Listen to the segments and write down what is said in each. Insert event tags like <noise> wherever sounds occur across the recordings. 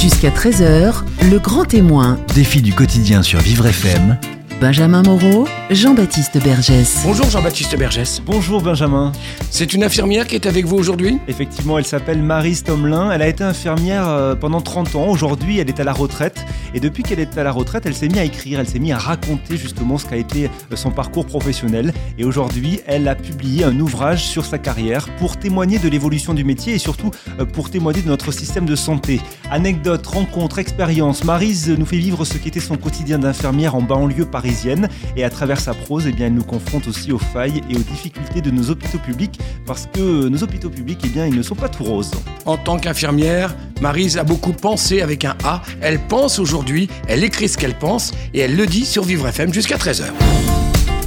Jusqu'à 13h, le grand témoin. Défi du quotidien sur Vivre FM. Benjamin Moreau, Jean-Baptiste Bergès. Bonjour Jean-Baptiste Bergès. Bonjour Benjamin. C'est une infirmière qui est avec vous aujourd'hui? Effectivement, elle s'appelle Marie Stomelin. Elle a été infirmière euh, pendant 30 ans. Aujourd'hui, elle est à la retraite. Et depuis qu'elle est à la retraite, elle s'est mise à écrire, elle s'est mise à raconter justement ce qu'a été euh, son parcours professionnel. Et aujourd'hui, elle a publié un ouvrage sur sa carrière pour témoigner de l'évolution du métier et surtout euh, pour témoigner de notre système de santé. Anecdotes, rencontres, expériences. Marise nous fait vivre ce qu'était son quotidien d'infirmière en banlieue parisienne. Et à travers sa prose, eh bien, elle nous confronte aussi aux failles et aux difficultés de nos hôpitaux publics parce que nos hôpitaux publics, eh bien, ils ne sont pas tout roses. En tant qu'infirmière, Marise a beaucoup pensé avec un A. Elle pense aujourd'hui, elle écrit ce qu'elle pense et elle le dit sur Vivre FM jusqu'à 13h.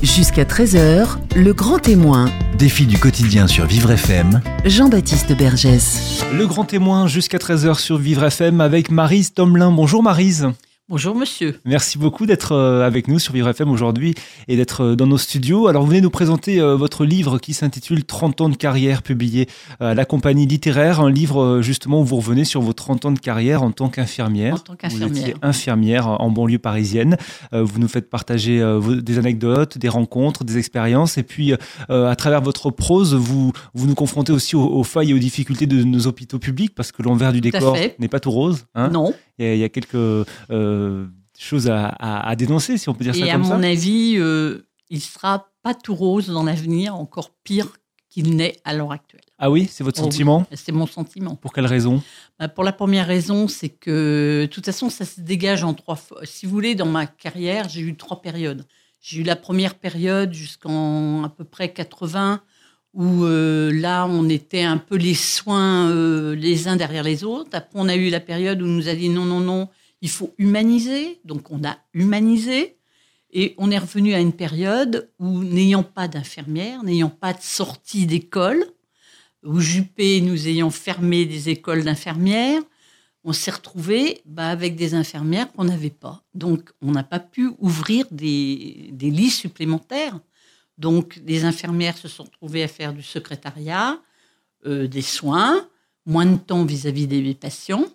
Jusqu'à 13h, le grand témoin. Défi du quotidien sur Vivre FM. Jean-Baptiste Bergès. Le grand témoin jusqu'à 13h sur Vivre FM avec Marise Tomelin. Bonjour Marise. Bonjour monsieur. Merci beaucoup d'être euh, avec nous sur Vivre FM aujourd'hui et d'être euh, dans nos studios. Alors vous venez nous présenter euh, votre livre qui s'intitule 30 ans de carrière publié à la compagnie littéraire, un livre justement où vous revenez sur vos 30 ans de carrière en tant qu'infirmière. En tant qu'infirmière. Vous étiez infirmière en banlieue parisienne. Vous nous faites partager des anecdotes, des rencontres, des expériences et puis à travers votre prose, vous, vous nous confrontez aussi aux, aux failles et aux difficultés de nos hôpitaux publics parce que l'envers du Tout décor n'est pas tout rose. hein. non. Il y, a, il y a quelques euh, choses à, à- à dénoncer, si on peut dire ça Et à comme ça. mon avis, euh, il sera pas tout rose dans l'avenir, encore pire qu'il n'est à l'heure actuelle. Ah oui, c'est votre Oh oui. sentiment? C'est mon sentiment. Pour quelle raison? Bah, pour la première raison, c'est que de toute façon, ça se dégage en trois fois. Si vous voulez, dans ma carrière, j'ai eu trois périodes. J'ai eu la première période jusqu'en à peu près 80, où euh, là, on était un peu les soins euh, les uns derrière les autres. Après, on a eu la période où on nous a dit non, non, non, il faut humaniser. Donc, on a humanisé. Et on est revenu à une période où, n'ayant pas d'infirmières, n'ayant pas de sortie d'école, où Juppé nous ayant fermé des écoles d'infirmières, on s'est retrouvé bah, avec des infirmières qu'on n'avait pas. Donc, on n'a pas pu ouvrir des, des lits supplémentaires. Donc, les infirmières se sont retrouvées à faire du secrétariat, euh, des soins, moins de temps vis-à-vis des patients.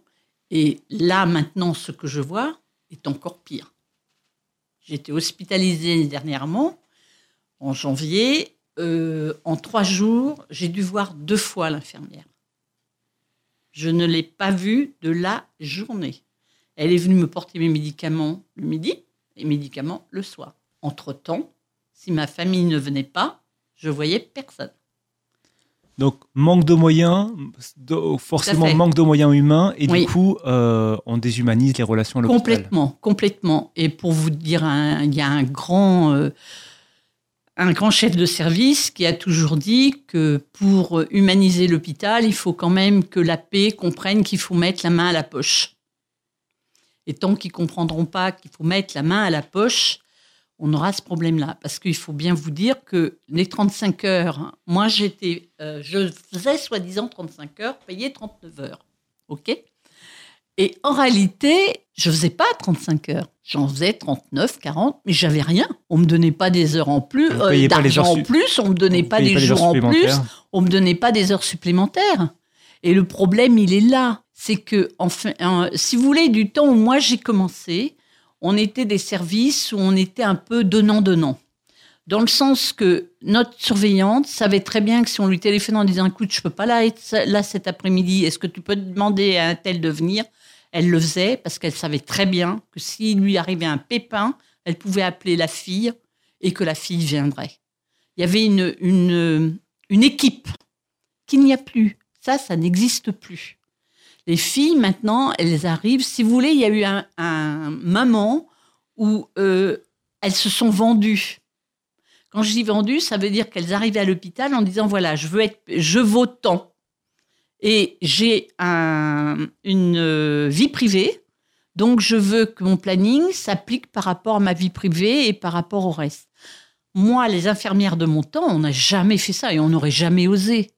Et là, maintenant, ce que je vois est encore pire. J'étais hospitalisée dernièrement, en janvier. Euh, en trois jours, j'ai dû voir deux fois l'infirmière. Je ne l'ai pas vue de la journée. Elle est venue me porter mes médicaments le midi et médicaments le soir. Entre-temps, si ma famille ne venait pas, je voyais personne. Donc, manque de moyens, forcément manque de moyens humains, et Oui. du coup, euh, on déshumanise les relations l'hôpital. Complètement, complètement. Et pour vous dire, un- il y a un grand, euh, un grand chef de service qui a toujours dit que pour humaniser l'hôpital, il faut quand même que la paix comprenne qu'il faut mettre la main à la poche. Et tant qu'ils comprendront pas qu'il faut mettre la main à la poche, on aura ce problème-là. Parce qu'il faut bien vous dire que les 35 heures, hein, moi j'étais, euh, je faisais soi-disant 35 heures, payé 39 heures. OK? Et en réalité, je faisais pas 35 heures. J'en faisais 39, 40, mais j'avais rien. On me donnait pas des heures en plus, euh, d'argent en plus, on me donnait pas des jours en plus, on me donnait pas des heures supplémentaires. Et le problème, il est là. C'est que, enfin, euh, si vous voulez, du temps où moi j'ai commencé, on était des services où on était un peu donnant-donnant. Dans le sens que notre surveillante savait très bien que si on lui téléphonait en disant écoute, je peux pas là être là cet après-midi, est-ce que tu peux demander à un tel de venir? Elle le faisait parce qu'elle savait très bien que s'il lui arrivait un pépin, elle pouvait appeler la fille et que la fille viendrait. Il y avait une, une, une équipe qu'il n'y a plus. Ça, ça n'existe plus. Les filles, maintenant, elles arrivent. Si vous voulez, il y a eu un, un moment où euh, elles se sont vendues. Quand je dis vendues, ça veut dire qu'elles arrivaient à l'hôpital en disant voilà, je veux être, je vaux tant. Et j'ai un- une euh, vie privée, donc je veux que mon planning s'applique par rapport à ma vie privée et par rapport au reste. Moi, les infirmières de mon temps, on n'a jamais fait ça et on n'aurait jamais osé.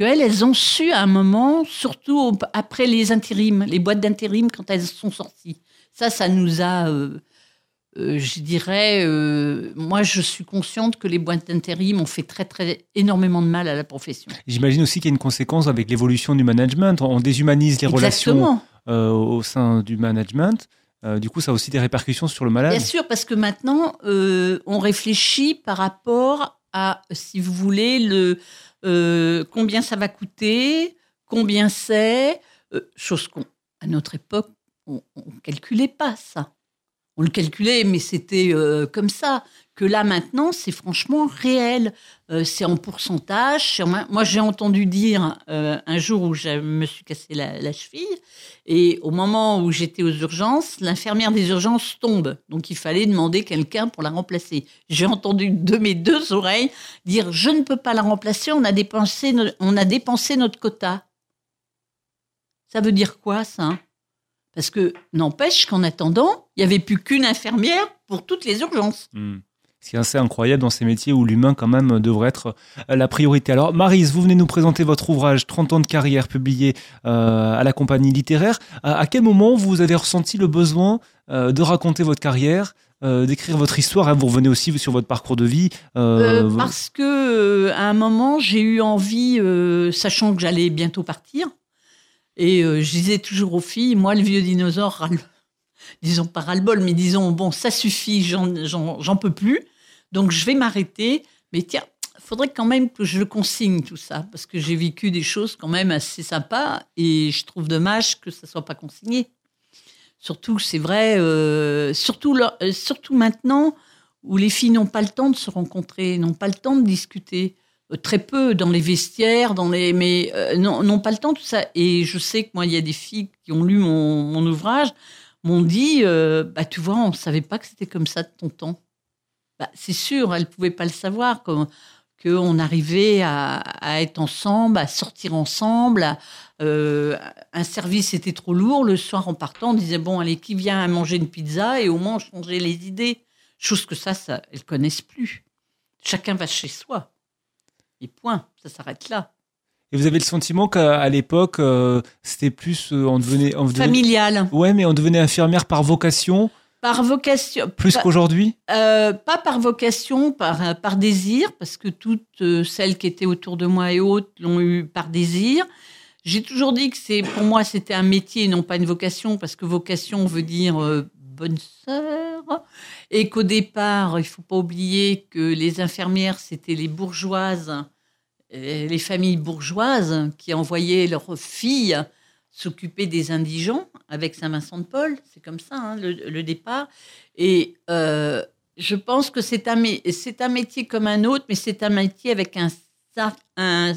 Qu'elles, elles ont su à un moment, surtout après les intérims, les boîtes d'intérim quand elles sont sorties. Ça, ça nous a, euh, euh, je dirais, euh, moi, je suis consciente que les boîtes d'intérim ont fait très, très énormément de mal à la profession. J'imagine aussi qu'il y a une conséquence avec l'évolution du management. On déshumanise les relations Exactement. euh, au sein du management. Euh, du coup, ça a aussi des répercussions sur le malade. Bien sûr, parce que maintenant, euh, on réfléchit par rapport à, si vous voulez, le euh, combien ça va coûter, combien c'est, euh, chose qu'on, à notre époque, on ne calculait pas ça. On le calculait, mais c'était euh, comme ça. Que là, maintenant, c'est franchement réel. Euh, c'est en pourcentage. Moi, j'ai entendu dire euh, un jour où je me suis cassé la, la cheville, et au moment où j'étais aux urgences, l'infirmière des urgences tombe. Donc, il fallait demander quelqu'un pour la remplacer. J'ai entendu de mes deux oreilles dire Je ne peux pas la remplacer, on a dépensé, no- on a dépensé notre quota. Ça veut dire quoi, ça? Parce que, n'empêche qu'en attendant, il n'y avait plus qu'une infirmière pour toutes les urgences. Hmm. Ce qui est assez incroyable dans ces métiers où l'humain, quand même, devrait être euh, la priorité. Alors, Marise, vous venez nous présenter votre ouvrage 30 ans de carrière publié euh, à la compagnie littéraire. À, quel moment vous avez ressenti le besoin euh, de raconter votre carrière, euh, d'écrire votre histoire? Hein, Vous revenez aussi sur votre parcours de vie. euh, Euh, parce que à un moment, j'ai eu envie, sachant que j'allais bientôt partir, et je disais toujours aux filles, moi, le vieux dinosaure, disons pas ras-le-bol, mais disons, bon, ça suffit, j'en- peux plus, donc je vais m'arrêter, mais tiens, faudrait quand même que je le consigne tout ça, parce que j'ai vécu des choses quand même assez sympas, et je trouve dommage que ça soit pas consigné. Surtout, c'est vrai, euh, surtout, euh, surtout maintenant où les filles n'ont pas le temps de se rencontrer, n'ont pas le temps de discuter. Euh, très peu dans les vestiaires, dans les, mais n'ont pas le temps tout ça. Et je sais que moi, il y a des filles qui ont lu mon, mon ouvrage, m'ont dit, euh, bah tu vois, on savait pas que c'était comme ça de ton temps. Bah, c'est sûr, elles pouvaient pas le savoir, qu'on arrivait à, à être ensemble, à sortir ensemble. euh, un service était trop lourd. Le soir, en partant, on disait bon, allez, qui vient à manger une pizza Et au moins, on changeait les idées. Chose que ça, ça elles connaissent plus. Chacun va chez soi. Et point, ça s'arrête là. Et vous avez le sentiment qu'à l'époque, euh, c'était plus. euh, on devenait. On devenait- Familial. Ouais, mais on devenait infirmière par vocation, Par vocation. plus qu'aujourd'hui euh, pas par vocation, par, euh, par désir, parce que toutes celles qui étaient autour de moi et autres l'ont eu par désir. J'ai toujours dit que c'est pour moi c'était un métier et non pas une vocation, parce que vocation veut dire bonne sœur, et qu'au départ, il faut pas oublier que les infirmières c'était les bourgeoises, les familles bourgeoises qui envoyaient leurs filles s'occuper des indigents avec Saint-Vincent-de-Paul. C'est comme ça hein, le, départ. Et euh, je pense que c'est un, métier comme un autre, mais c'est un métier avec un, un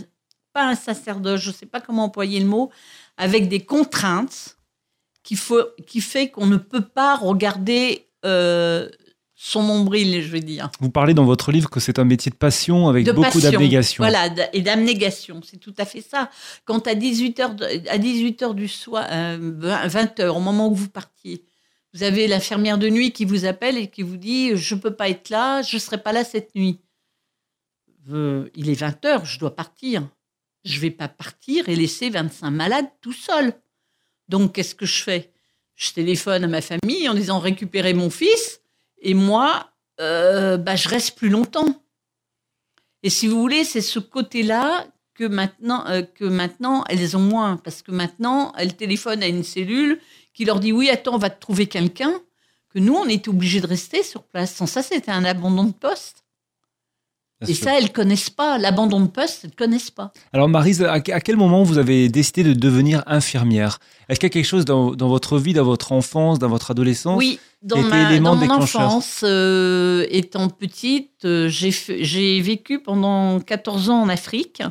pas un sacerdoce, je ne sais pas comment employer le mot, avec des contraintes qui, faut, qui fait qu'on ne peut pas regarder euh, son nombril, je veux dire. Vous parlez dans votre livre que c'est un métier de passion avec De beaucoup d'abnégation. Voilà, et d'abnégation, c'est tout à fait ça. Quand à 18h, à 18h du soir, euh, 20h, au moment où vous partiez, vous avez l'infirmière de nuit qui vous appelle et qui vous dit Je ne peux pas être là, je ne serai pas là cette nuit. Euh, il est 20h, je dois partir. Je ne vais pas partir et laisser 25 malades tout seuls. Donc, qu'est-ce que je fais? Je téléphone à ma famille en disant Récupérez mon fils et moi, euh, bah, je reste plus longtemps. Et si vous voulez, c'est ce côté-là que maintenant, euh, que maintenant elles ont moins, parce que maintenant elles téléphonent à une cellule qui leur dit oui, attends, on va te trouver quelqu'un. Que nous, on était obligés de rester sur place. Sans ça, c'était un abandon de poste. Et ça, elles connaissent pas. L'abandon de poste, elles connaissent pas. Alors Marise, à, quel moment vous avez décidé de devenir infirmière? Est-ce qu'il y a quelque chose dans, dans votre vie, dans votre enfance, dans votre adolescence Oui, dans, ma, dans mon enfance, euh, étant petite, euh, j'ai vécu pendant 14 ans en Afrique,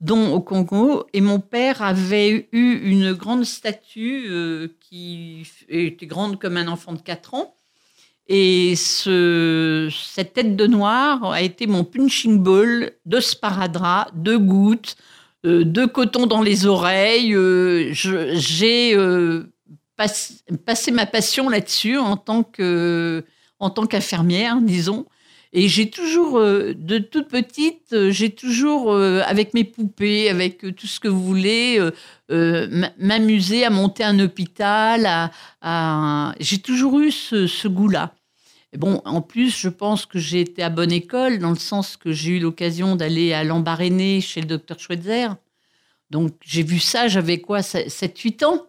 dont au Congo, et mon père avait eu une grande statue euh, qui était grande comme un enfant de 4 ans. Et ce, cette tête de noir a été mon punching ball de sparadrap, de gouttes, euh, de coton dans les oreilles. euh, J'ai euh, passé ma passion là-dessus en tant que en tant qu'infirmière, disons. Et j'ai toujours, euh, de toute petite, euh, j'ai toujours, euh, avec mes poupées, avec tout ce que vous voulez, m'amuser à monter un hôpital. J'ai toujours eu ce, goût-là. Bon, en plus, je pense que j'ai été à bonne école, dans le sens que j'ai eu l'occasion d'aller à Lambaréné chez le docteur Schweitzer. Donc, j'ai vu ça, j'avais quoi, 7-8 ans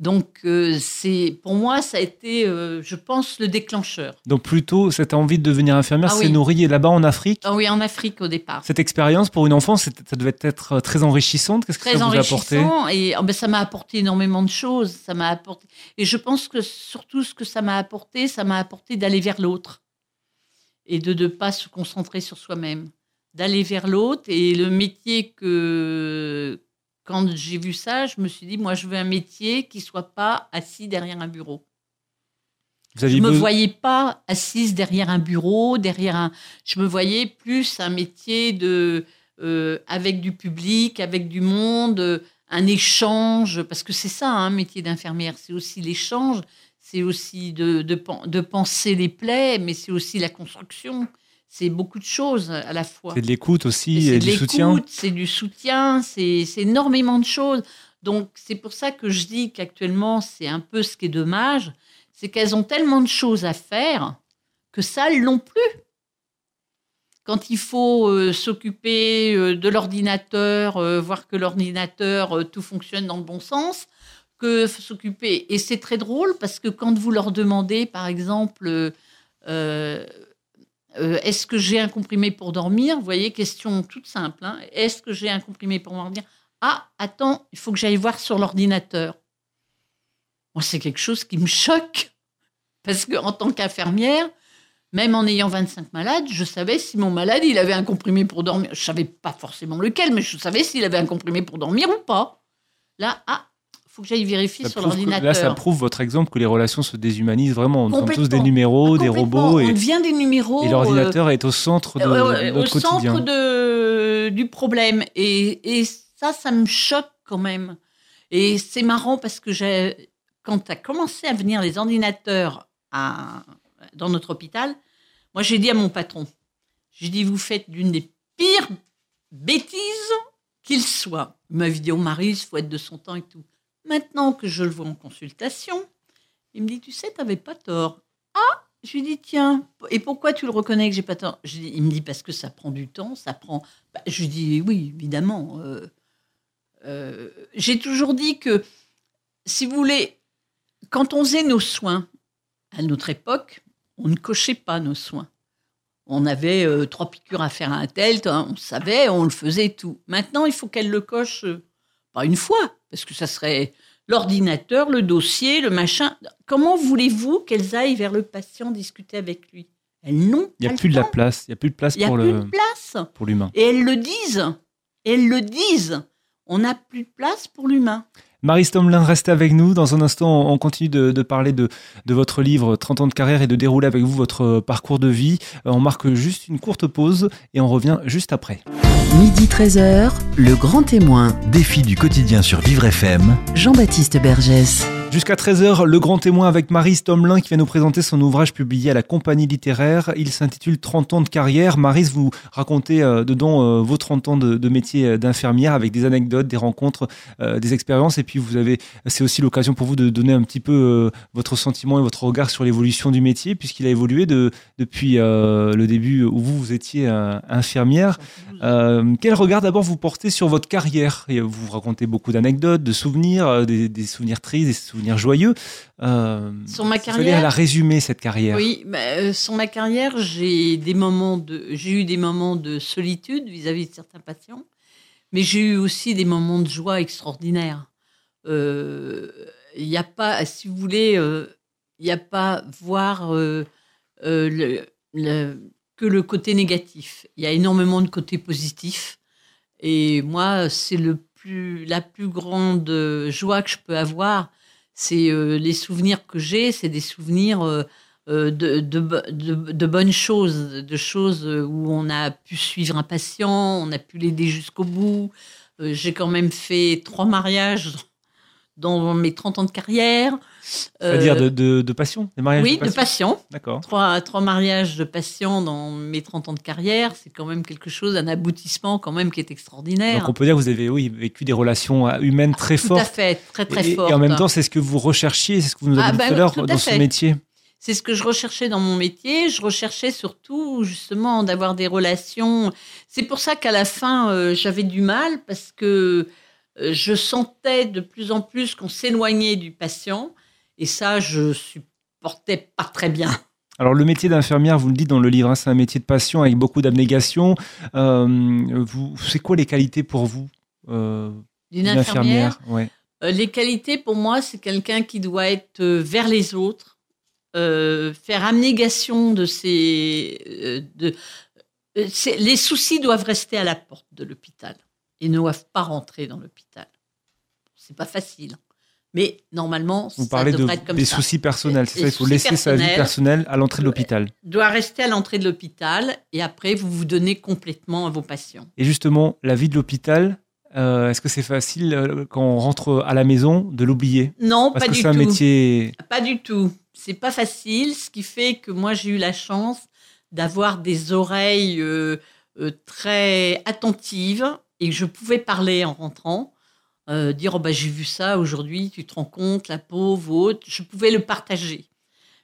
Donc, euh, c'est pour moi, ça a été, euh, je pense, le déclencheur. Donc plutôt, cette envie de devenir infirmière Ah s'est oui. là-bas en Afrique. Ah oui, en Afrique au départ. Cette expérience pour une enfant, c'est- ça devait être très enrichissante. Qu'est-ce que Très ça vous a apporté? enrichissant et oh ben, ça m'a apporté énormément de choses. Ça m'a apporté et je pense que surtout ce que ça m'a apporté, ça m'a apporté d'aller vers l'autre et de ne pas se concentrer sur soi-même, d'aller vers l'autre et le métier que quand j'ai vu ça, je me suis dit moi je veux un métier qui soit pas assis derrière un bureau. Vous Je aviez me besoin- voyais pas assise derrière un bureau, derrière un. Je me voyais plus un métier de euh, avec du public, avec du monde, euh, un échange, parce que c'est ça, un métier d'infirmière, c'est aussi l'échange, c'est aussi de, de penser les plaies, mais c'est aussi la construction. C'est beaucoup de choses à la fois. C'est de l'écoute aussi C'est et de du soutien. C'est du soutien, c'est c'est énormément de choses. Donc, c'est pour ça que je dis qu'actuellement, c'est un peu ce qui est dommage, c'est qu'elles ont tellement de choses à faire que ça, elles l'ont plus. Quand il faut euh, s'occuper euh, de l'ordinateur, euh, voir que l'ordinateur, tout fonctionne dans le bon sens, que s'occuper. Et c'est très drôle parce que quand vous leur demandez, par exemple, euh, euh, est-ce que j'ai un comprimé pour dormir? Vous voyez, question toute simple. hein. Est-ce que j'ai un comprimé pour dormir Ah, attends, il faut que j'aille voir sur l'ordinateur. Moi, c'est quelque chose qui me choque. Parce qu'en tant qu'infirmière, même en ayant 25 malades, je savais si mon malade, il avait un comprimé pour dormir. Je savais pas forcément lequel, mais je savais s'il avait un comprimé pour dormir ou pas. Là, ah, faut que j'aille vérifier Ça sur l'ordinateur. là, ça prouve votre exemple que les relations se déshumanisent vraiment. Nous sommes tous des numéros, Ah, des robots, On et, devient des numéros. et euh, l'ordinateur est au centre de, euh, de au notre quotidien. centre de, du problème. Et, et ça, ça me choque quand même. Et c'est marrant parce que quand a commencé à venir les ordinateurs à, dans notre hôpital, moi j'ai dit à mon patron, j'ai dit vous faites d'une des pires bêtises qu'il soit. Il m'a dit, oh Marie, il faut être de son temps et tout. Maintenant que je le vois en consultation, il me dit, tu sais, t'avais pas tort. Ah, je lui dis, tiens, et pourquoi tu le reconnais que j'ai pas tort? Je dis- Il me dit, parce que ça prend du temps, ça prend. Bah, je lui dis, oui, évidemment. euh, euh, j'ai toujours dit que, si vous voulez, quand on faisait nos soins, à notre époque, on ne cochait pas nos soins. On avait euh, trois piqûres à faire à un tel, on savait, on le faisait tout. Maintenant, il faut qu'elle le coche, pas une fois, parce que ça serait l'ordinateur, le dossier, le machin. Comment voulez-vous qu'elles aillent vers le patient discuter avec lui? Elles n'ont Il n'y a plus de la place. Il n'y a plus de place pour plus le de place. pour l'humain. Et elles le disent. Elles le disent. On n'a plus de place pour l'humain. Marie Stomlin, restez avec nous. Dans un instant, on continue de, de parler de, de votre livre 30 ans de carrière et de dérouler avec vous votre parcours de vie. Euh, On marque juste une courte pause et on revient juste après. Midi 13h, le grand témoin, Défi du quotidien sur Vivre FM. Jean-Baptiste Bergès. Jusqu'à 13h, le grand témoin avec Marie Stomlin qui va nous présenter son ouvrage publié à la compagnie littéraire. Il s'intitule 30 ans de carrière. Marie, vous racontez euh, dedans euh, vos 30 ans de, de métier euh, d'infirmière avec des anecdotes, des rencontres, euh, des expériences. Et puis, vous avez, c'est aussi l'occasion pour vous de donner un petit peu euh, votre sentiment et votre regard sur l'évolution du métier puisqu'il a évolué de, depuis euh, le début où vous, vous étiez euh, infirmière. Quel regard d'abord vous portez sur votre carrière? Et Vous racontez beaucoup d'anecdotes, de souvenirs, des, des souvenirs tristes, des souvenirs joyeux. Sur ma carrière la résumer cette carrière. Oui, bah, sur ma carrière, j'ai des moments de, j'ai eu des moments de solitude vis-à-vis de certains patients, mais j'ai eu aussi des moments de joie extraordinaires. Euh, Il n'y a pas, si vous voulez, euh, il n'y a pas voir euh, euh, que le côté négatif. Il y a énormément de côtés positifs. Et moi, c'est le plus, la plus grande euh, joie que je peux avoir. C'est euh, les souvenirs que j'ai, c'est des souvenirs euh, euh, de, de, de- bonnes choses, de choses euh, où on a pu suivre un patient, on a pu l'aider jusqu'au bout. Euh, j'ai quand même fait trois mariages dans mes 30 ans de carrière. C'est-à-dire Euh, de, de, de passion, des mariages Oui, de passion. D'accord. Trois, trois mariages de patients dans mes 30 ans de carrière, c'est quand même quelque chose, un aboutissement quand même qui est extraordinaire. Donc on peut dire que vous avez oui, vécu des relations euh, humaines très Tout à fortes. fait, très très fortes. et en même temps, c'est ce que vous recherchiez, c'est ce que vous nous avez Ah, dit bah tout à l'heure dans ce métier. C'est ce que je recherchais dans mon métier. Je recherchais surtout justement d'avoir des relations. C'est pour ça qu'à la fin, euh, j'avais du mal parce que je sentais de plus en plus qu'on s'éloignait du patient. Et ça, je supportais pas très bien. Alors le métier d'infirmière, vous le dites dans le livre, hein, c'est un métier de passion avec beaucoup d'abnégation. Euh, vous, c'est quoi les qualités pour vous euh, D'une infirmière, ouais. Euh, les qualités, pour moi, c'est quelqu'un qui doit être euh, vers les autres, euh, faire abnégation de ses. euh, de, euh, les soucis doivent rester à la porte de l'hôpital et ne doivent pas rentrer dans l'hôpital. C'est pas facile, mais normalement, ça parlez de, être comme des ça. soucis personnels, c'est ça Il faut laisser sa vie personnelle à l'entrée de l'hôpital. Doit rester à l'entrée de l'hôpital et après vous vous donnez complètement à vos patients. Et justement, la vie de l'hôpital, euh, est-ce que c'est facile euh, quand on rentre à la maison de l'oublier? Non, Parce pas que du c'est un tout. métier. Pas du tout. C'est pas facile, ce qui fait que moi j'ai eu la chance d'avoir des oreilles euh, très attentives et je pouvais parler en rentrant, euh, dire oh bah j'ai vu ça aujourd'hui, tu te rends compte, la pauvre autre. Je pouvais le partager.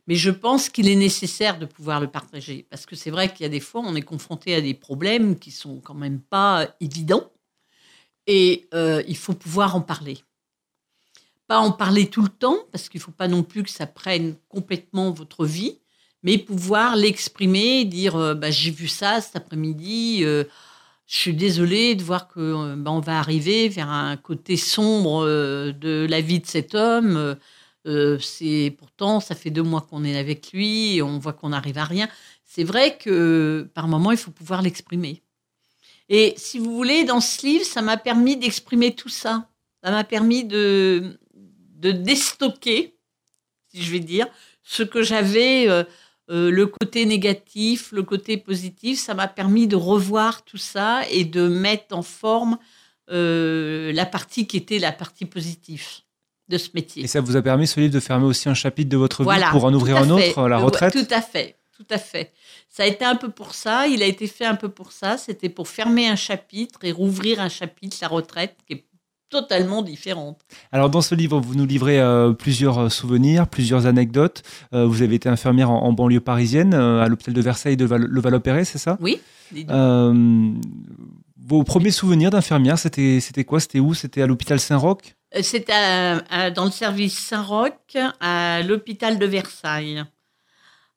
Mais je pense qu'il est nécessaire de pouvoir le partager parce que c'est vrai qu'il y a des fois on est confronté à des problèmes qui sont quand même pas évidents et euh, il faut pouvoir en parler pas en parler tout le temps, parce qu'il ne faut pas non plus que ça prenne complètement votre vie, mais pouvoir l'exprimer, dire euh, bah, j'ai vu ça cet après-midi, euh, je suis désolée de voir que euh, bah, on va arriver vers un côté sombre euh, de la vie de cet homme. Euh, c'est pourtant ça fait deux mois qu'on est avec lui on voit qu'on n'arrive à rien. C'est vrai que par moment il faut pouvoir l'exprimer. Et si vous voulez, dans ce livre, ça m'a permis d'exprimer tout ça. Ça m'a permis de, de déstocker, si je vais dire, ce que j'avais, euh, le côté négatif, le côté positif. Ça m'a permis de revoir tout ça et de mettre en forme euh, la partie qui était la partie positive de ce métier. Et ça vous a permis, ce livre, de fermer aussi un chapitre de votre Voilà, vie pour en ouvrir un fait. autre, la retraite? Tout à fait, tout à fait. Ça a été un peu pour ça, il a été fait un peu pour ça, c'était pour fermer un chapitre et rouvrir un chapitre, la retraite, qui est totalement différente. Alors dans ce livre, vous nous livrez euh, plusieurs euh, souvenirs, plusieurs anecdotes. Euh, vous avez été infirmière en, en banlieue parisienne, euh, à l'hôpital de Versailles de Val- le Val-Opéré, c'est ça? Oui Vos premiers souvenirs d'infirmière, c'était c'était quoi? C'était où? C'était à l'hôpital Saint-Roch? C'était dans le service Saint-Roch, à l'hôpital de Versailles.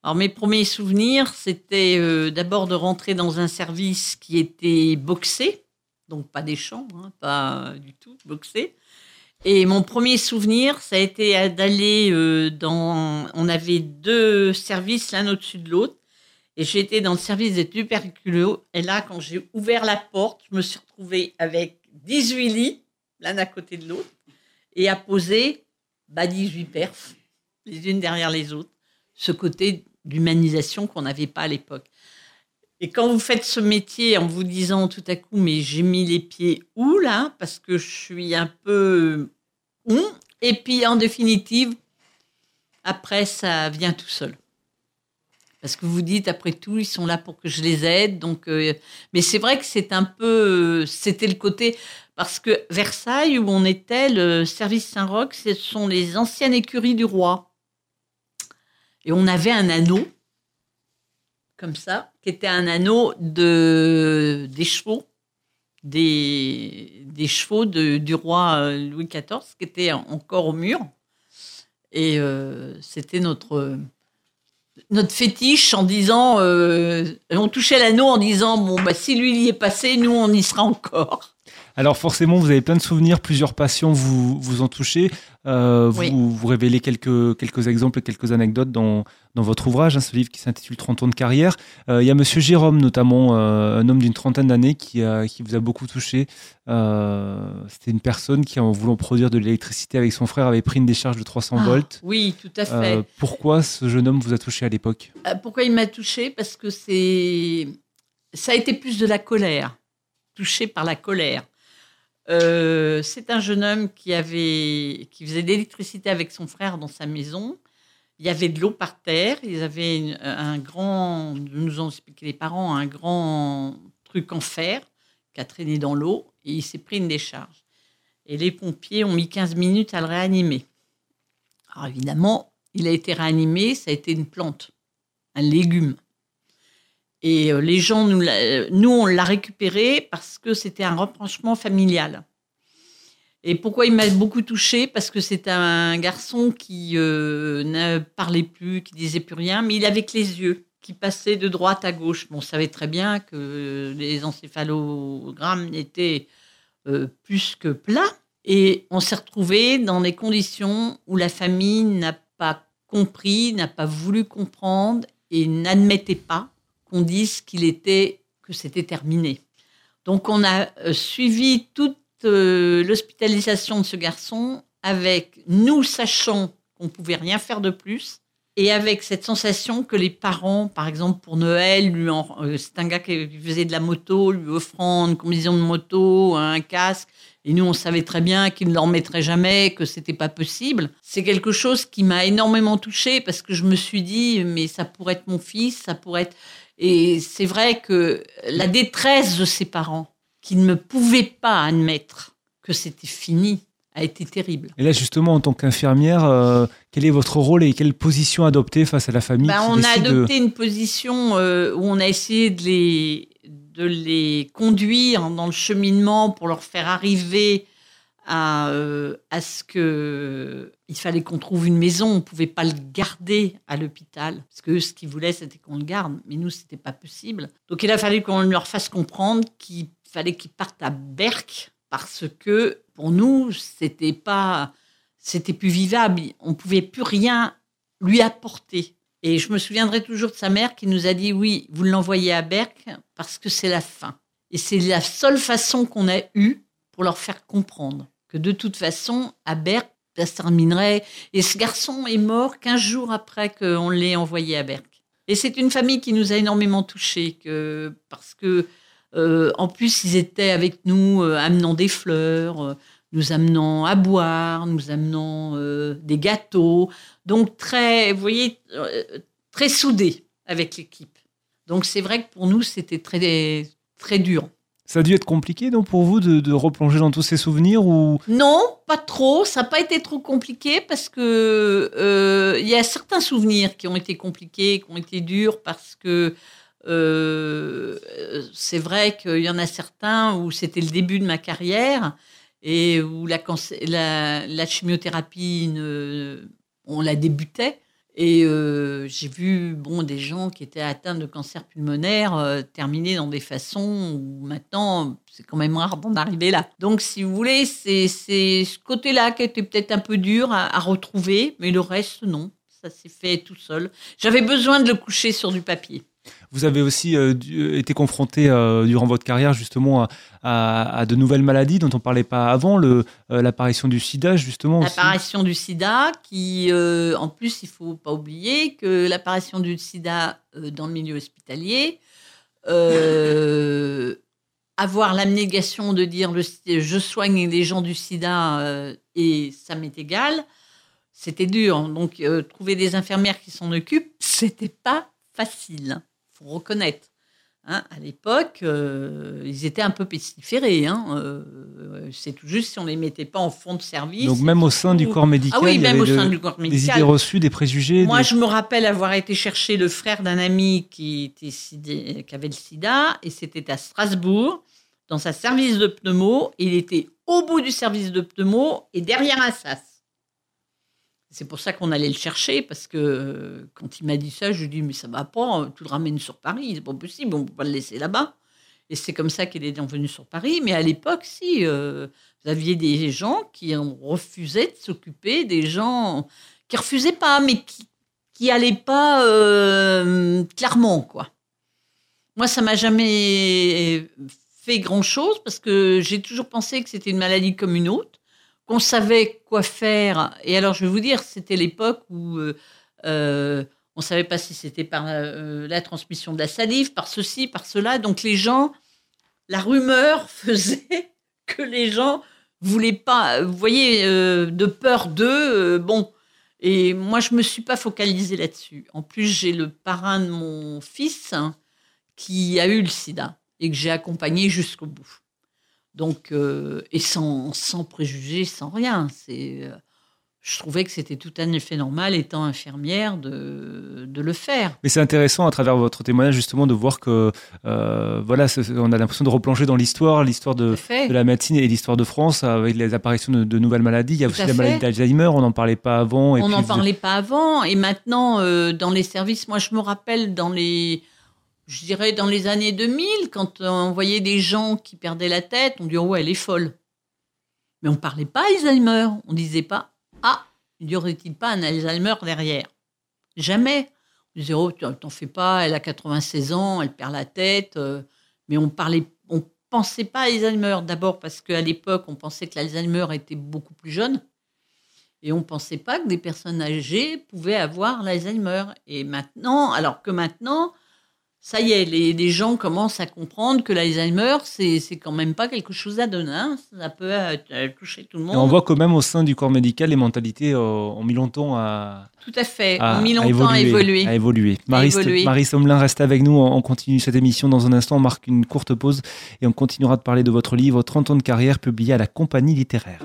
Alors mes premiers souvenirs, c'était d'abord de rentrer dans un service qui était boxé, donc pas des chambres, hein, pas du tout boxé. Et mon premier souvenir, ça a été d'aller euh, dans. On avait deux services l'un au-dessus de l'autre. Et j'étais dans le service des tuberculeux. Et là, quand j'ai ouvert la porte, je me suis retrouvée avec 18 lits, l'un à côté de l'autre, et à poser bah, 18 perfs, les unes derrière les autres. Ce côté d'humanisation qu'on n'avait pas à l'époque. Et quand vous faites ce métier en vous disant tout à coup, mais j'ai mis les pieds où là? Parce que je suis un peu. Hum Et puis en définitive, après, ça vient tout seul. Parce que vous dites, après tout, ils sont là pour que je les aide. Donc, euh, mais c'est vrai que c'est un peu. C'était le côté. Parce que Versailles, où on était, le service Saint-Roch, ce sont les anciennes écuries du roi. Et on avait un anneau, comme ça, qui était un anneau de, des chevaux, des, des chevaux du roi euh, Louis XIV, qui était en- encore au mur. Et euh, c'était notre, notre fétiche en disant. euh, on touchait l'anneau en disant bon, bah, si lui y est passé, nous on y sera encore. Alors forcément, vous avez plein de souvenirs, plusieurs passions vous vous en touchez. Euh, vous, Oui. vous révélez quelques, quelques exemples et quelques anecdotes dans, dans votre ouvrage, hein, ce livre qui s'intitule 30 ans de carrière. Euh, il y a Monsieur Jérôme, notamment, euh, un homme d'une trentaine d'années qui, a- qui vous a beaucoup touché. C'était une personne qui, en voulant produire de l'électricité avec son frère, avait pris une décharge de 300 Ah, volts. oui, tout à fait. Pourquoi ce jeune homme vous a touché à l'époque? Pourquoi il m'a touché? Parce que c'est, ça a été plus de la colère, touché par la colère. Euh, c'est un jeune homme qui avait, qui faisait de l'électricité avec son frère dans sa maison. Il y avait de l'eau par terre. Ils avaient un grand, nous ont expliqué les parents, un grand truc en fer qui a traîné dans l'eau et il s'est pris une décharge. Et les pompiers ont mis 15 minutes à le réanimer. Alors évidemment, il a été réanimé, ça a été une plante un légume. Et euh, les gens, nous, l'a- nous on l'a récupéré parce que c'était un rapprochement familial. Et pourquoi il m'a beaucoup touchée? Parce que c'est un garçon qui euh, ne parlait plus, qui disait plus rien, mais il avait que les yeux qui passaient de droite à gauche. On savait très bien que les encéphalogrammes étaient euh, plus que plats. Et on s'est retrouvé dans des conditions où la famille n'a pas compris, n'a pas voulu comprendre et n'admettait pas qu'on dise qu'il était que c'était terminé. Donc on a euh, suivi toute euh, l'hospitalisation de ce garçon avec nous sachant qu'on pouvait rien faire de plus et avec cette sensation que les parents, par exemple pour Noël, lui euh, c'est un gars qui faisait de la moto, lui offrant une combinaison de moto, un casque, et nous on savait très bien qu'il ne leur mettrait jamais, que c'était pas possible. C'est quelque chose qui m'a énormément touchée parce que je me suis dit mais ça pourrait être mon fils, ça pourrait être et c'est vrai que la détresse de ses parents, qui ne pouvaient pas admettre que c'était fini, a été terrible. Et là, justement, en tant qu'infirmière, euh, quel est votre rôle et quelle position adopter face à la famille ben, On a adopté une position euh, où on a essayé de les, de les conduire dans le cheminement pour leur faire arriver à, euh, à ce que il fallait qu'on trouve une maison. On pouvait pas le garder à l'hôpital parce que ce qu'ils voulaient c'était qu'on le garde, mais nous c'était pas possible. Donc il a fallu qu'on leur fasse comprendre qu'il fallait qu'ils partent à Berck parce que pour nous c'était pas c'était plus vivable. On pouvait plus rien lui apporter. Et je me souviendrai toujours de sa mère qui nous a dit oui, vous l'envoyez à Berck parce que c'est la fin. Et c'est la seule façon qu'on a eue pour leur faire comprendre que de toute façon, à Berck, ça se terminerait. Et ce garçon est mort 15 jours après qu'on l'ait envoyé à Berck. Et c'est une famille qui nous a énormément touchés, parce que, euh, en plus, ils étaient avec nous, euh, amenant des fleurs, euh, nous amenant à boire, nous amenant des gâteaux. Donc, très, vous voyez, très soudés avec l'équipe. Donc, c'est vrai que pour nous, c'était très, très dur. Ça a dû être compliqué donc pour vous de, replonger dans tous ces souvenirs ou Non, pas trop. Ça n'a pas été trop compliqué parce que euh, il y a certains souvenirs qui ont été compliqués, qui ont été durs parce que euh, c'est vrai qu'il y en a certains où c'était le début de ma carrière et où la, chimiothérapie, on la débutait. Et euh, j'ai vu bon, des gens qui étaient atteints de cancer pulmonaire euh, terminer dans des façons où maintenant, c'est quand même rare d'en arriver là. Donc, si vous voulez, c'est ce côté-là qui était peut-être un peu dur à, à, retrouver, mais le reste, non. Ça s'est fait tout seul. J'avais besoin de le coucher sur du papier. Vous avez aussi euh, euh, été confronté euh, durant votre carrière justement à, de nouvelles maladies dont on ne parlait pas avant, l'apparition du sida justement. L'apparition du sida qui, en plus, il ne faut pas oublier que l'apparition du sida dans le milieu hospitalier, <laughs> avoir l'abnégation de dire je soigne les gens du sida et ça m'est égal, c'était dur. Donc trouver des infirmières qui s'en occupent, c'était pas facile reconnaître. Hein, à l'époque, euh, ils étaient un peu pestiférés. Hein, euh, c'est tout juste si on ne les mettait pas en fond de service. Donc même au sein du corps médical, ah oui, même au sein du corps médical. des idées reçues, des préjugés. Moi, je me rappelle avoir été chercher le frère d'un ami qui, était, qui avait le sida, et c'était à Strasbourg, dans sa service de pneumo. il était au bout du service de pneumo et derrière un sas. C'est pour ça qu'on allait le chercher, parce que euh, quand il m'a dit ça, je lui ai dit, mais ça va pas, tu le ramènes sur Paris, c'est pas possible, on peut pas le laisser là-bas. Et c'est comme ça qu'il est venu sur Paris. Mais à l'époque, si, euh, vous aviez des gens qui refusaient de s'occuper, des gens qui refusaient pas, mais qui, qui allaient pas euh, clairement, quoi. Moi, ça m'a jamais fait grand-chose, parce que j'ai toujours pensé que c'était une maladie comme une autre on savait quoi faire. Et alors, je vais vous dire, c'était l'époque où euh, euh, on ne savait pas si c'était par euh, la transmission de la salive, par ceci, par cela. Donc, les gens, la rumeur <laughs> faisait que les gens voulaient pas, vous voyez, de peur d'eux. bon. Et moi, je me suis pas focalisée là-dessus. En plus, j'ai le parrain de mon fils hein, qui a eu le sida et que j'ai accompagné jusqu'au bout. Donc, euh, et sans, sans préjugés, sans rien. C'est, euh, je trouvais que c'était tout à fait normal, étant infirmière, de, de le faire. Mais c'est intéressant à travers votre témoignage justement de voir que euh, voilà, on a l'impression de replonger dans l'histoire, l'histoire de, la médecine et l'histoire de France avec les apparitions de, de nouvelles maladies. Il y a Tout aussi la maladie d'Alzheimer, on n'en parlait pas avant. Et On n'en parlait pas avant. Et maintenant, dans les services, moi, je me rappelle dans les, je dirais dans les années 2000, quand on voyait des gens qui perdaient la tête, on disait, oh, elle est folle. Mais on parlait pas Alzheimer. On disait pas, ah, n'y aurait-il pas un Alzheimer derrière? Jamais. On disait, oh, t'en fais pas, elle a 96 ans, elle perd la tête. euh, mais on parlait, on pensait pas à Alzheimer. D'abord parce qu'à l'époque, on pensait que l'Alzheimer était beaucoup plus jeune. Et on ne pensait pas que des personnes âgées pouvaient avoir l'Alzheimer. Et maintenant, alors que maintenant, ça y est, les, les gens commencent à comprendre que l'Alzheimer, c'est c'est quand même pas quelque chose d'anodin. Ça peut euh, toucher tout le Et monde. on voit quand même au sein du corps médical, les mentalités euh, ont mis longtemps à, Tout à fait. à- ont mis à longtemps à évoluer. à évoluer. Marie, Sommelin reste avec nous. On on continue cette émission dans un instant. On marque une courte pause et on continuera de parler de votre livre 30 ans de carrière publié à la compagnie littéraire.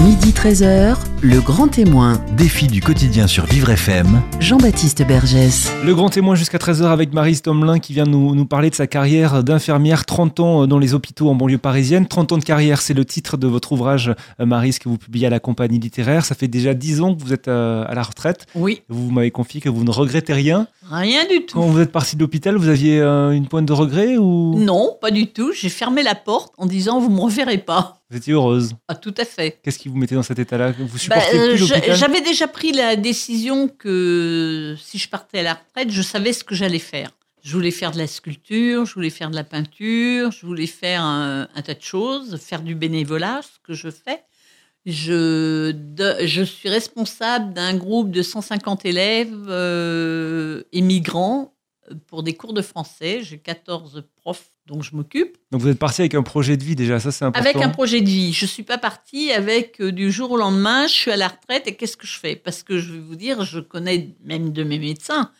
Midi 13h, le grand témoin, Défi du quotidien sur Vivre FM. Jean-Baptiste Bergès. Le grand témoin jusqu'à 13h avec Marie Stomelin qui vient nous, nous parler de sa carrière d'infirmière, 30 ans dans les hôpitaux en banlieue parisienne. 30 ans de carrière, c'est le titre de votre ouvrage, euh, Marie, ce que vous publiez à la compagnie littéraire. Ça fait déjà 10 ans que vous êtes euh, à la retraite. Oui, Vous m'avez confié que vous ne regrettez rien. rien du tout. Quand vous êtes parti de l'hôpital, vous aviez euh, une pointe de regret ou? Non, pas du tout. J'ai fermé la porte en disant vous me reverrez pas. Vous étiez heureuse Ah, tout à fait. Qu'est-ce qui vous mettait dans cet état-là Vous Bah, supportez euh, plus J'avais déjà pris la décision que si je partais à la retraite, je savais ce que j'allais faire. Je voulais faire de la sculpture, je voulais faire de la peinture, je voulais faire un, un tas de choses, faire du bénévolat, ce que je fais. Je, de- je suis responsable d'un groupe de 150 élèves euh, immigrants pour des cours de français. J'ai 14 profs dont je m'occupe. Donc vous êtes parti avec un projet de vie déjà, ça c'est important. Avec un projet de vie. Je suis pas partie avec euh, du jour au lendemain, je suis à la retraite et qu'est-ce que je fais? Parce que je vais vous dire, je connais même de mes médecins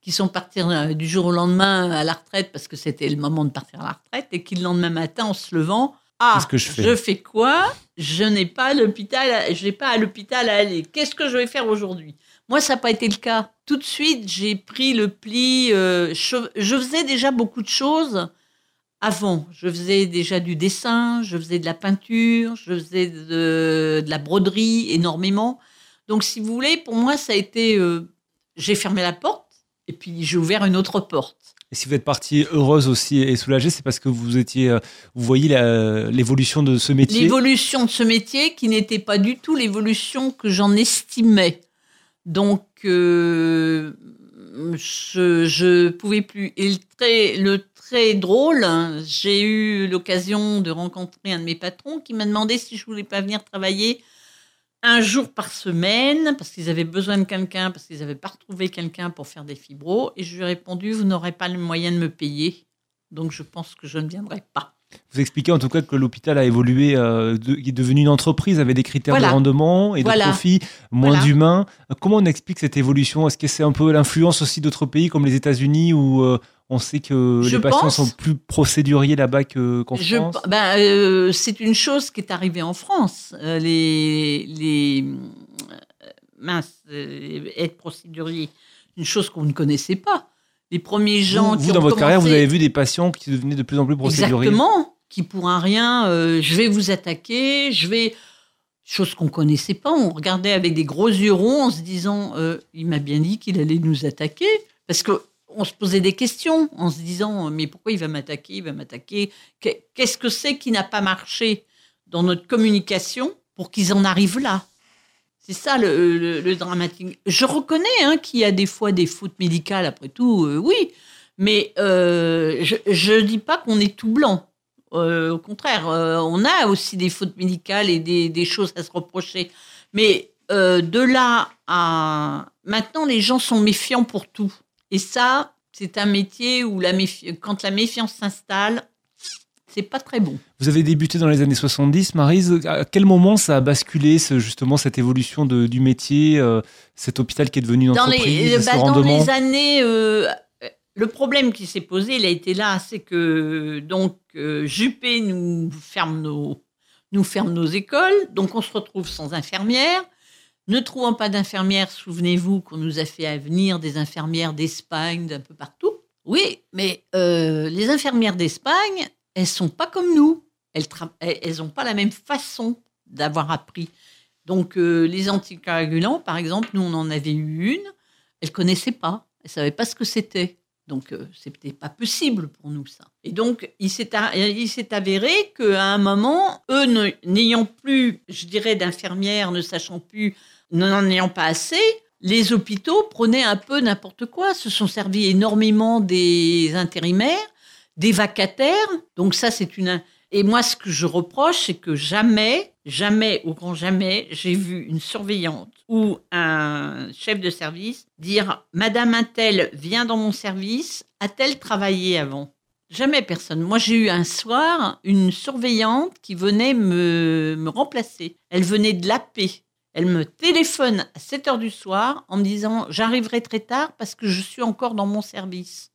qui sont partis euh, du jour au lendemain à la retraite parce que c'était le moment de partir à la retraite et qui le lendemain matin en se levant, ah, que je fais? quoi? Je n'ai pas l'hôpital, je n'ai pas à l'hôpital à aller. Qu'est-ce que je vais faire aujourd'hui? Moi, ça n'a pas été le cas. Tout de suite, j'ai pris le pli. euh, je, je faisais déjà beaucoup de choses avant. Je faisais déjà du dessin, je faisais de la peinture, je faisais de, de la broderie énormément. Donc, si vous voulez, pour moi, ça a été. euh, j'ai fermé la porte et puis j'ai ouvert une autre porte. Et si vous êtes partie heureuse aussi et soulagée, c'est parce que vous étiez, euh, vous voyez l'évolution de ce métier? L'évolution de ce métier qui n'était pas du tout l'évolution que j'en estimais. Donc, euh, je, je pouvais plus. Et le très, le très drôle, hein, j'ai eu l'occasion de rencontrer un de mes patrons qui m'a demandé si je voulais pas venir travailler un jour par semaine parce qu'ils avaient besoin de quelqu'un, parce qu'ils n'avaient pas retrouvé quelqu'un pour faire des fibros. Et je lui ai répondu, vous n'aurez pas le moyen de me payer. Donc, je pense que je ne viendrai pas. Vous expliquez en tout cas que l'hôpital a évolué, euh, de- est devenu une entreprise avec des critères Voilà. de rendement et Voilà. de profit, moins Voilà. d'humains. Comment on explique cette évolution? Est-ce que c'est un peu l'influence aussi d'autres pays comme les États-Unis où euh, on sait que Je les patients pense. sont plus procéduriers là-bas que- qu'en Je- France? ben, euh, c'est une chose qui est arrivée en France. Euh, les, les mince, être procédurier, une chose qu'on ne connaissait pas. Les premiers gens Vous, qui vous, ont dans votre carrière, vous avez vu des patients qui devenaient de plus en plus procéduriers. Exactement, qui pour un rien, euh, je vais vous attaquer, je vais. Chose qu'on connaissait pas, on regardait avec des gros yeux ronds en se disant, euh, il m'a bien dit qu'il allait nous attaquer, parce que on se posait des questions en se disant, mais pourquoi il va m'attaquer, il va m'attaquer, Qu'est- qu'est-ce que c'est qui n'a pas marché dans notre communication pour qu'ils en arrivent là? C'est ça le, dramatique. Je reconnais hein, qu'il y a des fois des fautes médicales, après tout, euh, oui, mais euh, je ne dis pas qu'on est tout blanc. Euh, au contraire, on a aussi des fautes médicales et des, choses à se reprocher. Mais de là à... Maintenant, les gens sont méfiants pour tout. Et ça, c'est un métier où la méfi- quand la méfiance s'installe, c'est pas très bon. Vous avez débuté dans les années 70, Marise. À quel moment ça a basculé, ce- justement, cette évolution de- du métier, euh, cet hôpital qui est devenu une dans entreprise, les, ce bah, dans les années, euh, le problème qui s'est posé, il a été là, c'est que donc euh, Juppé nous ferme nos nous ferme nos écoles, donc on se retrouve sans infirmières. Ne trouvant pas d'infirmières, souvenez-vous qu'on nous a fait venir des infirmières d'Espagne, d'un peu partout. Oui, mais euh, les infirmières d'Espagne, elles sont pas comme nous. Elles n'ont pas la même façon d'avoir appris. Donc euh, les anticoagulants, par exemple, nous on en avait eu une, elle connaissait pas, elle savait pas ce que c'était. Donc euh, c'était pas possible pour nous ça. Et donc il s'est il s'est avéré qu'à un moment, eux n'ayant plus, je dirais, d'infirmières, ne sachant plus, n'en ayant pas assez, les hôpitaux prenaient un peu n'importe quoi, se sont servis énormément des intérimaires, des vacataires. Donc ça, c'est une. Et moi, ce que je reproche, c'est que jamais, jamais ou grand jamais, j'ai vu une surveillante ou un chef de service dire Madame Intel vient dans mon service, a-t-elle travaillé avant? Jamais personne. Moi, j'ai eu un soir une surveillante qui venait me, me remplacer. Elle venait de la paix. Elle me téléphone à 7 heures du soir en me disant J'arriverai très tard parce que je suis encore dans mon service.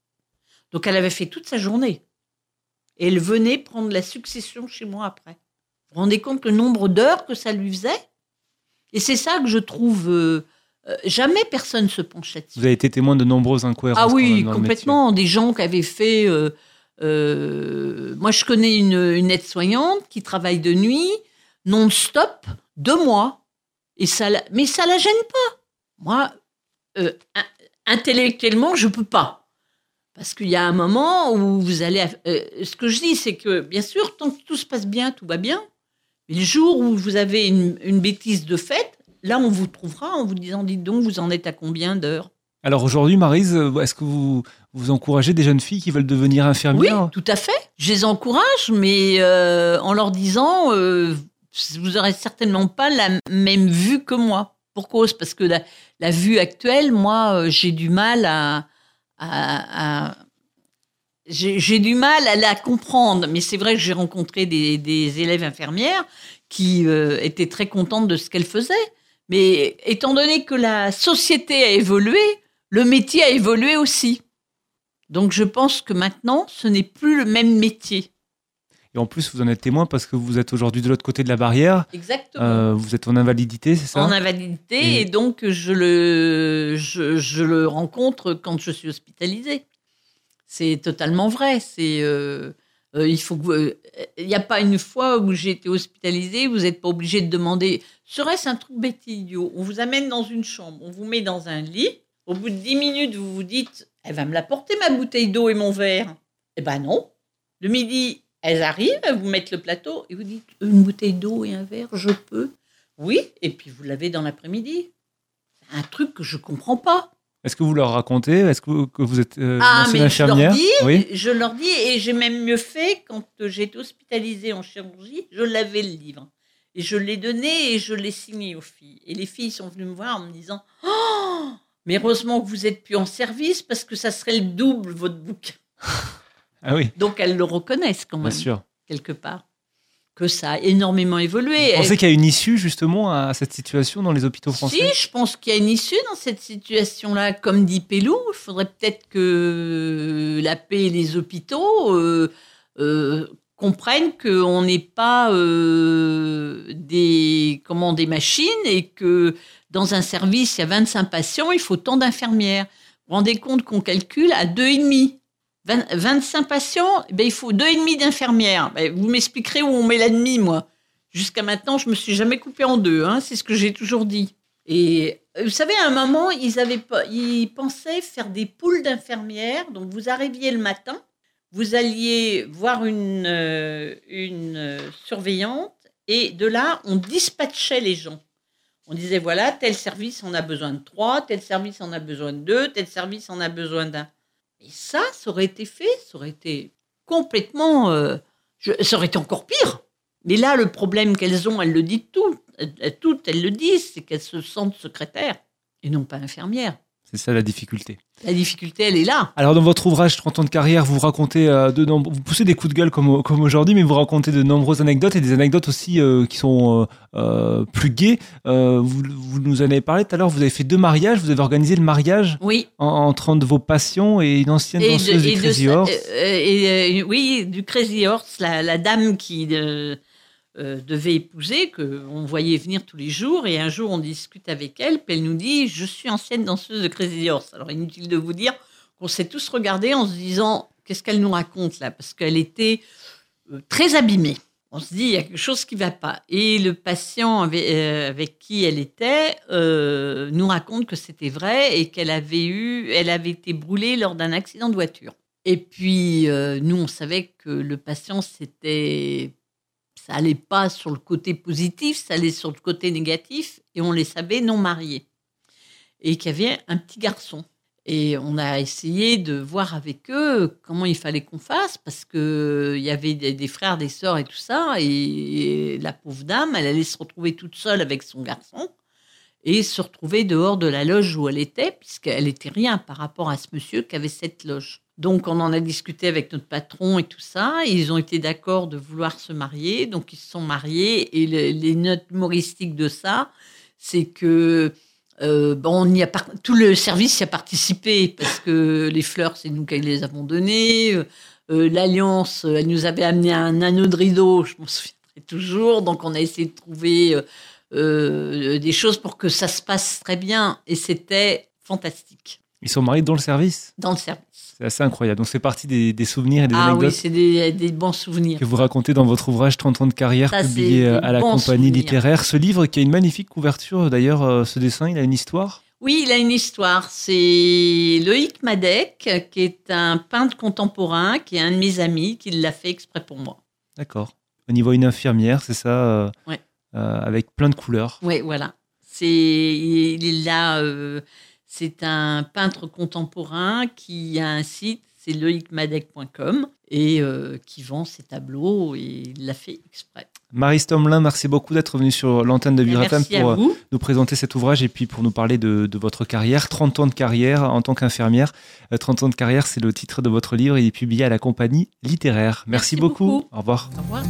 Donc, elle avait fait toute sa journée. Et elle venait prendre la succession chez moi après. Vous vous rendez compte le nombre d'heures que ça lui faisait? Et c'est ça que je trouve. Euh, euh, jamais personne se penchait dessus. Vous avez été témoin de nombreuses incohérences. Ah oui, dans complètement. Des gens qui avaient fait. euh, moi, je connais une, une aide-soignante qui travaille de nuit, non-stop, deux mois. Et ça, mais ça la gêne pas. Moi, in- intellectuellement, je peux pas. Parce qu'il y a un moment où vous allez. euh, ce que je dis, c'est que, bien sûr, tant que tout se passe bien, tout va bien. Mais le jour où vous avez une, une bêtise de fait, là, on vous trouvera en vous disant dites donc, vous en êtes à combien d'heures? Alors aujourd'hui, Marise, euh, est-ce que vous, vous encouragez des jeunes filles qui veulent devenir Oui, infirmières tout à fait. Je les encourage, mais euh, en leur disant, euh, vous aurez certainement pas la même vue que moi. Pour cause, parce que la, la vue actuelle, moi, j'ai du mal à, j'ai du mal à la comprendre. Mais c'est vrai que j'ai rencontré des, des élèves infirmières qui euh, étaient très contentes de ce qu'elles faisaient. Mais étant donné que la société a évolué, le métier a évolué aussi. Donc je pense que maintenant, ce n'est plus le même métier. Et en plus, vous en êtes témoin parce que vous êtes aujourd'hui de l'autre côté de la barrière. Exactement. Euh, vous êtes en invalidité, c'est ça? En invalidité, Et- et donc je le, je, je le rencontre quand je suis hospitalisée. C'est totalement vrai. C'est, euh, euh, il faut, que il n'y a pas une fois où j'ai été hospitalisée, vous n'êtes pas obligé de demander. Serait-ce un truc bête idiot? On vous amène dans une chambre, on vous met dans un lit. Au bout de 10 minutes, vous vous dites, elle va me l'apporter ma bouteille d'eau et mon verre. Eh ben non. Le midi, elles arrivent, elles vous mettent le plateau et vous dites, une bouteille d'eau et un verre, je peux. Oui, et puis vous l'avez dans l'après-midi. C'est un truc que je comprends pas. Est-ce que vous leur racontez? Est-ce que, que vous êtes euh, ah, mais je leur infirmière dis, Oui. je leur dis, et j'ai même mieux fait quand euh, j'ai été hospitalisée en chirurgie, je l'avais le livre. Et je l'ai donné et je l'ai signé aux filles. Et les filles sont venues me voir en me disant Oh, mais heureusement que vous êtes plus en service parce que ça serait le double, votre bouquin. <laughs> Ah oui, Donc elles le reconnaissent quand bien même, sûr. quelque part. Que ça a énormément évolué. Vous pensez qu'il y a une issue justement à cette situation dans les hôpitaux français? Si, je pense qu'il y a une issue dans cette situation-là. Comme dit Pellou, il faudrait peut-être que la paix et les hôpitaux euh, euh, comprennent qu'on n'est pas euh, des, comment, des machines et que dans un service, il y a 25 patients, il faut tant d'infirmières. Vous vous rendez compte qu'on calcule à 2,5 20 25 patients, eh ben, il faut 2,5 d'infirmières. Ben, vous m'expliquerez où on met la demi, moi. Jusqu'à maintenant, je me suis jamais coupée en deux. Hein, c'est ce que j'ai toujours dit. Et euh, vous savez, à un moment, ils, avaient ils pensaient faire des poules d'infirmières. Donc, vous arriviez le matin, vous alliez voir une, euh, euh, surveillante, et de là, on dispatchait les gens. On disait, voilà, tel service en a besoin de trois, tel service en a besoin de deux, tel service en a besoin d'un. Et ça, ça aurait été fait, ça aurait été complètement... euh, je- ça aurait été encore pire. Mais là, le problème qu'elles ont, elles le disent toutes, toutes, elles le disent, c'est qu'elles se sentent secrétaires et non pas infirmières. C'est ça la difficulté. La difficulté, elle est là. Alors dans votre ouvrage 30 ans de carrière, vous racontez euh, de nombre- vous poussez des coups de gueule comme, comme aujourd'hui, mais vous racontez de nombreuses anecdotes et des anecdotes aussi euh, qui sont euh, plus gaies. Euh, vous, vous nous en avez parlé tout à l'heure. Vous avez fait deux mariages. Vous avez organisé le mariage Oui. en- entre un de vos patients et une ancienne Et, de- danseuse et du de Crazy Horse. euh, et, euh, oui, du Crazy Horse, la, la dame qui, euh, euh, devait épouser, qu'on voyait venir tous les jours. Et un jour, on discute avec elle, puis elle nous dit Je suis ancienne danseuse de Crazy Horse. Alors, inutile de vous dire qu'on s'est tous regardés en se disant Qu'est-ce qu'elle nous raconte là? Parce qu'elle était euh, très abîmée. On se dit Il y a quelque chose qui ne va pas. Et le patient avec, euh, qui elle était nous raconte que c'était vrai et qu'elle avait, eu, elle avait été brûlée lors d'un accident de voiture. Et puis, nous, on savait que le patient, c'était ça allait pas sur le côté positif, ça allait sur le côté négatif, et on les savait non mariés. Et qu'il y avait un petit garçon. Et on a essayé de voir avec eux comment il fallait qu'on fasse, parce qu'il y avait des, frères, des sœurs et tout ça, et la pauvre dame, elle allait se retrouver toute seule avec son garçon, et se retrouver dehors de la loge où elle était, puisqu'elle n'était rien par rapport à ce monsieur qui avait cette loge. Donc, on en a discuté avec notre patron et tout ça. Ils ont été d'accord de vouloir se marier. Donc, ils se sont mariés. Et le, les notes humoristiques de ça, c'est que euh, bon, tout le service y a participé parce que les fleurs, c'est nous qui les avons données. Euh, L'alliance, elle nous avait amené un anneau de rideau, je m'en souviendrai toujours. Donc, on a essayé de trouver euh, des choses pour que ça se passe très bien. Et c'était fantastique. Ils sont mariés dans le service Dans le service. C'est assez incroyable. Donc, c'est partie des, des, souvenirs et des ah anecdotes. oui, c'est des, des, bons souvenirs. Que vous racontez dans votre ouvrage 30 ans de carrière, Ça, publié à la compagnie souvenirs. littéraire. Ce livre qui a une magnifique couverture, d'ailleurs, euh, ce dessin, il a une histoire? Oui, il a une histoire. C'est Loïc Madec, qui est un peintre contemporain, qui est un de mes amis, qui l'a fait exprès pour moi. D'accord. Au niveau une infirmière, c'est ça euh, euh, Avec plein de couleurs. Oui, voilà. C'est, il est là. euh, c'est un peintre contemporain qui a un site, c'est loïcmadec.com, et euh, qui vend ses tableaux, et il l'a fait exprès. Marie Stomelin, merci beaucoup d'être venue sur l'antenne de Vivre pour vous. nous présenter cet ouvrage et puis pour nous parler de, de, votre carrière. 30 ans de carrière en tant qu'infirmière. 30 ans de carrière, c'est le titre de votre livre. Il est publié à la compagnie littéraire. Merci, merci beaucoup. beaucoup. Au revoir. Au revoir.